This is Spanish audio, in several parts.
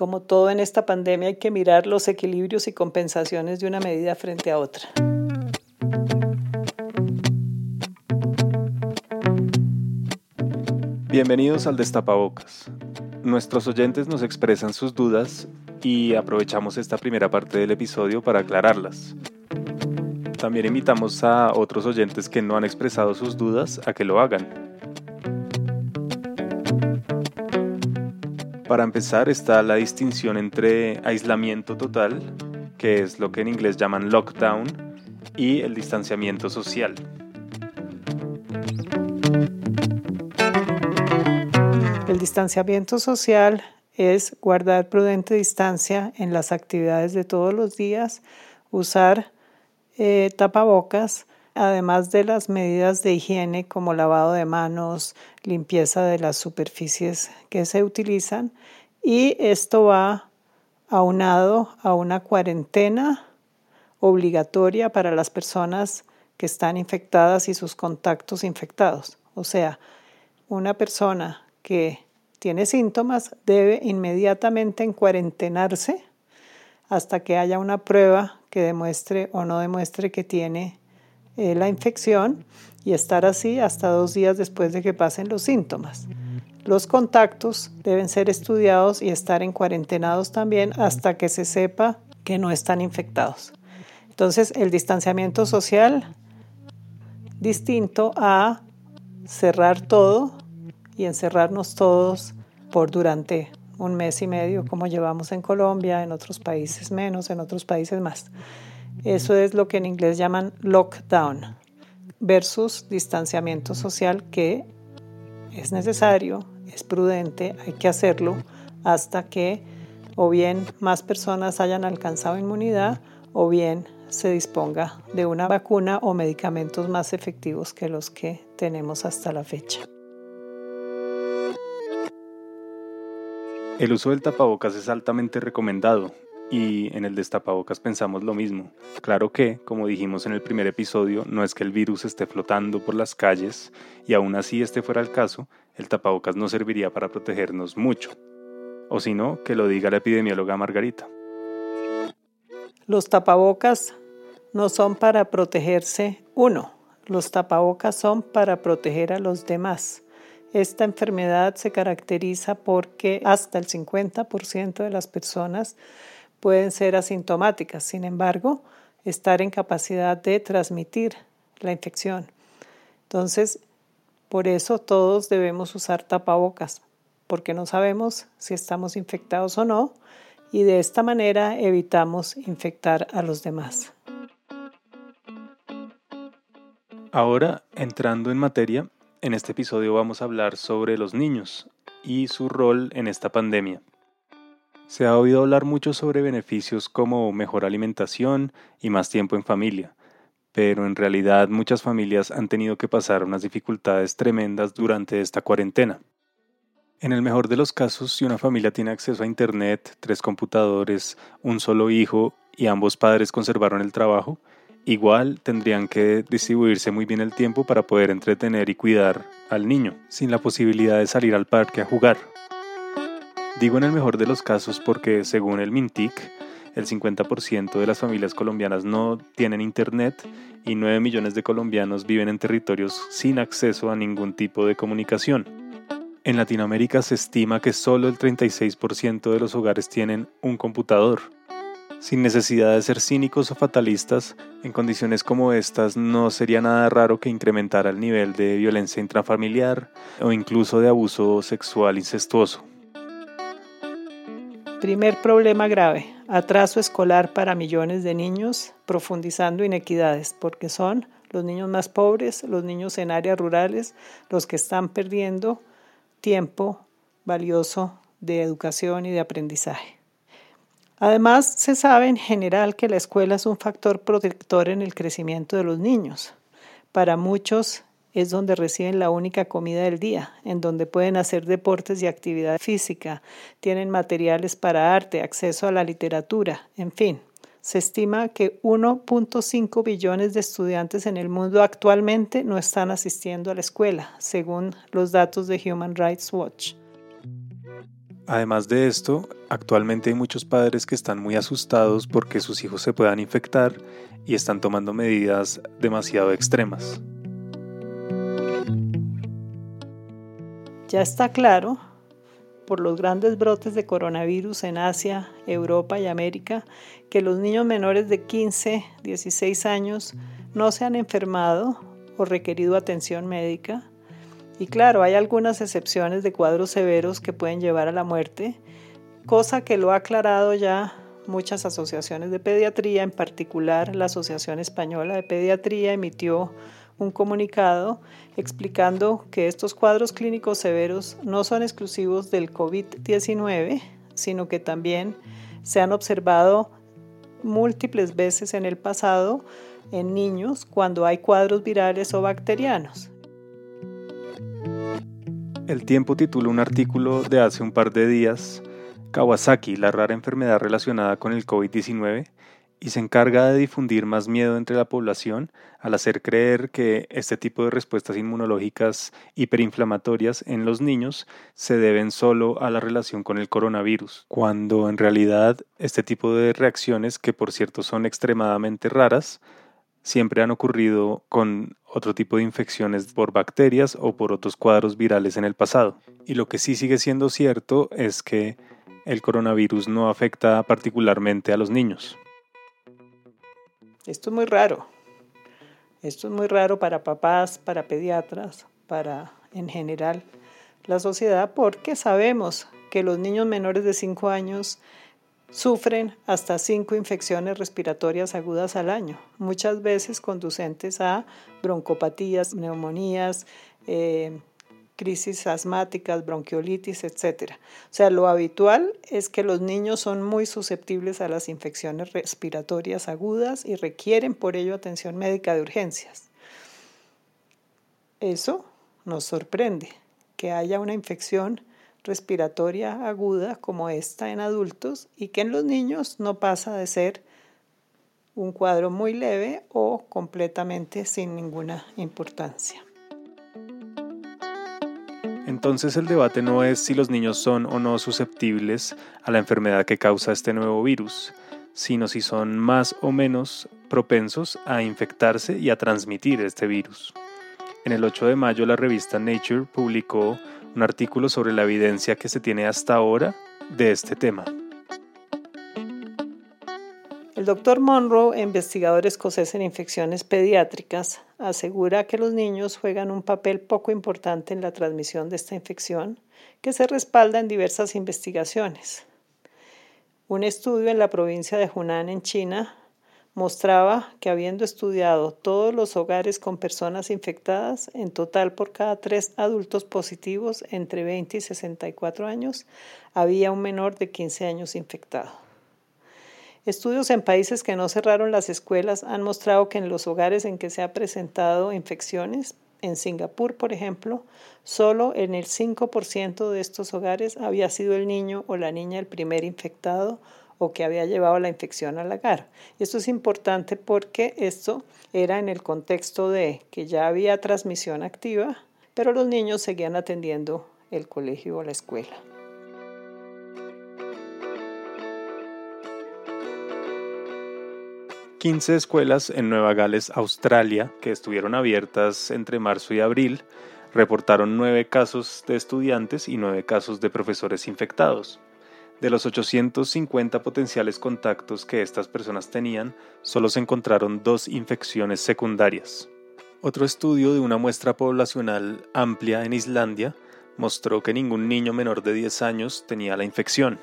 Como todo en esta pandemia hay que mirar los equilibrios y compensaciones de una medida frente a otra. Bienvenidos al Destapabocas. Nuestros oyentes nos expresan sus dudas y aprovechamos esta primera parte del episodio para aclararlas. También invitamos a otros oyentes que no han expresado sus dudas a que lo hagan. Para empezar está la distinción entre aislamiento total, que es lo que en inglés llaman lockdown, y el distanciamiento social. El distanciamiento social es guardar prudente distancia en las actividades de todos los días, usar eh, tapabocas, además de las medidas de higiene como lavado de manos, limpieza de las superficies que se utilizan, y esto va aunado a una cuarentena obligatoria para las personas que están infectadas y sus contactos infectados. O sea, una persona que tiene síntomas debe inmediatamente en cuarentenarse hasta que haya una prueba que demuestre o no demuestre que tiene eh, la infección y estar así hasta dos días después de que pasen los síntomas. Los contactos deben ser estudiados y estar en cuarentenados también hasta que se sepa que no están infectados. Entonces, el distanciamiento social, distinto a cerrar todo y encerrarnos todos por durante un mes y medio, como llevamos en Colombia, en otros países menos, en otros países más. Eso es lo que en inglés llaman lockdown versus distanciamiento social que es necesario, es prudente, hay que hacerlo hasta que o bien más personas hayan alcanzado inmunidad o bien se disponga de una vacuna o medicamentos más efectivos que los que tenemos hasta la fecha. El uso del tapabocas es altamente recomendado y en el destapabocas pensamos lo mismo. Claro que, como dijimos en el primer episodio, no es que el virus esté flotando por las calles y aún así este fuera el caso, el tapabocas no serviría para protegernos mucho. O si no, que lo diga la epidemióloga Margarita. Los tapabocas no son para protegerse uno, los tapabocas son para proteger a los demás. Esta enfermedad se caracteriza porque hasta el 50% de las personas pueden ser asintomáticas, sin embargo, estar en capacidad de transmitir la infección. Entonces, por eso todos debemos usar tapabocas, porque no sabemos si estamos infectados o no, y de esta manera evitamos infectar a los demás. Ahora, entrando en materia, en este episodio vamos a hablar sobre los niños y su rol en esta pandemia. Se ha oído hablar mucho sobre beneficios como mejor alimentación y más tiempo en familia, pero en realidad muchas familias han tenido que pasar unas dificultades tremendas durante esta cuarentena. En el mejor de los casos, si una familia tiene acceso a Internet, tres computadores, un solo hijo y ambos padres conservaron el trabajo, Igual tendrían que distribuirse muy bien el tiempo para poder entretener y cuidar al niño, sin la posibilidad de salir al parque a jugar. Digo en el mejor de los casos porque según el Mintic, el 50% de las familias colombianas no tienen internet y 9 millones de colombianos viven en territorios sin acceso a ningún tipo de comunicación. En Latinoamérica se estima que solo el 36% de los hogares tienen un computador sin necesidad de ser cínicos o fatalistas, en condiciones como estas no sería nada raro que incrementara el nivel de violencia intrafamiliar o incluso de abuso sexual incestuoso. Primer problema grave, atraso escolar para millones de niños, profundizando inequidades, porque son los niños más pobres, los niños en áreas rurales, los que están perdiendo tiempo valioso de educación y de aprendizaje. Además, se sabe en general que la escuela es un factor protector en el crecimiento de los niños. Para muchos es donde reciben la única comida del día, en donde pueden hacer deportes y actividad física, tienen materiales para arte, acceso a la literatura, en fin. Se estima que 1.5 billones de estudiantes en el mundo actualmente no están asistiendo a la escuela, según los datos de Human Rights Watch. Además de esto, actualmente hay muchos padres que están muy asustados porque sus hijos se puedan infectar y están tomando medidas demasiado extremas. Ya está claro, por los grandes brotes de coronavirus en Asia, Europa y América, que los niños menores de 15, 16 años no se han enfermado o requerido atención médica. Y claro, hay algunas excepciones de cuadros severos que pueden llevar a la muerte, cosa que lo ha aclarado ya muchas asociaciones de pediatría, en particular la Asociación Española de Pediatría emitió un comunicado explicando que estos cuadros clínicos severos no son exclusivos del COVID-19, sino que también se han observado múltiples veces en el pasado en niños cuando hay cuadros virales o bacterianos. El tiempo titula un artículo de hace un par de días, Kawasaki, la rara enfermedad relacionada con el COVID-19, y se encarga de difundir más miedo entre la población al hacer creer que este tipo de respuestas inmunológicas hiperinflamatorias en los niños se deben solo a la relación con el coronavirus, cuando en realidad este tipo de reacciones, que por cierto son extremadamente raras, siempre han ocurrido con otro tipo de infecciones por bacterias o por otros cuadros virales en el pasado. Y lo que sí sigue siendo cierto es que el coronavirus no afecta particularmente a los niños. Esto es muy raro. Esto es muy raro para papás, para pediatras, para en general la sociedad, porque sabemos que los niños menores de 5 años sufren hasta 5 infecciones respiratorias agudas al año, muchas veces conducentes a broncopatías, neumonías, eh, crisis asmáticas, bronquiolitis, etc. O sea, lo habitual es que los niños son muy susceptibles a las infecciones respiratorias agudas y requieren por ello atención médica de urgencias. Eso nos sorprende, que haya una infección respiratoria aguda como esta en adultos y que en los niños no pasa de ser un cuadro muy leve o completamente sin ninguna importancia. Entonces el debate no es si los niños son o no susceptibles a la enfermedad que causa este nuevo virus, sino si son más o menos propensos a infectarse y a transmitir este virus. En el 8 de mayo la revista Nature publicó un artículo sobre la evidencia que se tiene hasta ahora de este tema. El doctor Monroe, investigador escocés en infecciones pediátricas, asegura que los niños juegan un papel poco importante en la transmisión de esta infección, que se respalda en diversas investigaciones. Un estudio en la provincia de Hunan, en China, mostraba que habiendo estudiado todos los hogares con personas infectadas, en total por cada tres adultos positivos entre 20 y 64 años, había un menor de 15 años infectado. Estudios en países que no cerraron las escuelas han mostrado que en los hogares en que se han presentado infecciones, en Singapur, por ejemplo, solo en el 5% de estos hogares había sido el niño o la niña el primer infectado o que había llevado la infección al hogar. Esto es importante porque esto era en el contexto de que ya había transmisión activa, pero los niños seguían atendiendo el colegio o la escuela. 15 escuelas en Nueva Gales, Australia, que estuvieron abiertas entre marzo y abril, reportaron nueve casos de estudiantes y nueve casos de profesores infectados. De los 850 potenciales contactos que estas personas tenían, solo se encontraron dos infecciones secundarias. Otro estudio de una muestra poblacional amplia en Islandia mostró que ningún niño menor de 10 años tenía la infección.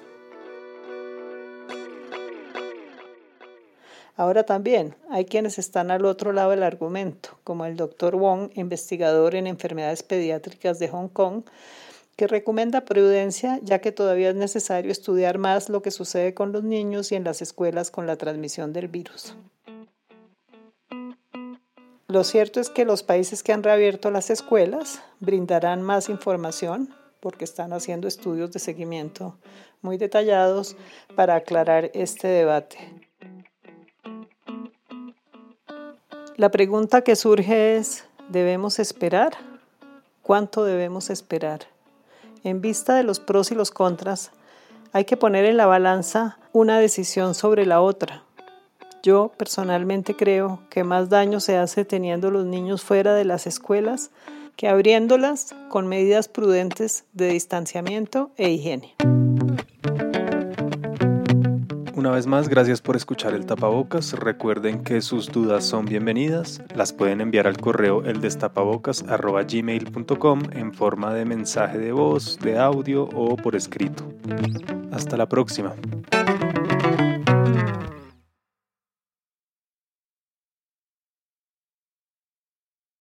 Ahora también hay quienes están al otro lado del argumento, como el doctor Wong, investigador en enfermedades pediátricas de Hong Kong, que recomienda prudencia ya que todavía es necesario estudiar más lo que sucede con los niños y en las escuelas con la transmisión del virus. Lo cierto es que los países que han reabierto las escuelas brindarán más información porque están haciendo estudios de seguimiento muy detallados para aclarar este debate. La pregunta que surge es, ¿debemos esperar? ¿Cuánto debemos esperar? En vista de los pros y los contras, Hay que poner en la balanza una decisión sobre la otra. Yo personalmente creo que más daño se hace teniendo los niños fuera de las escuelas que abriéndolas con medidas prudentes de distanciamiento e higiene. Una vez más, gracias por escuchar el tapabocas. Recuerden que sus dudas son bienvenidas. Las pueden enviar al correo eldestapabocas.gmail.com en forma de mensaje de voz, de audio o por escrito. Hasta la próxima.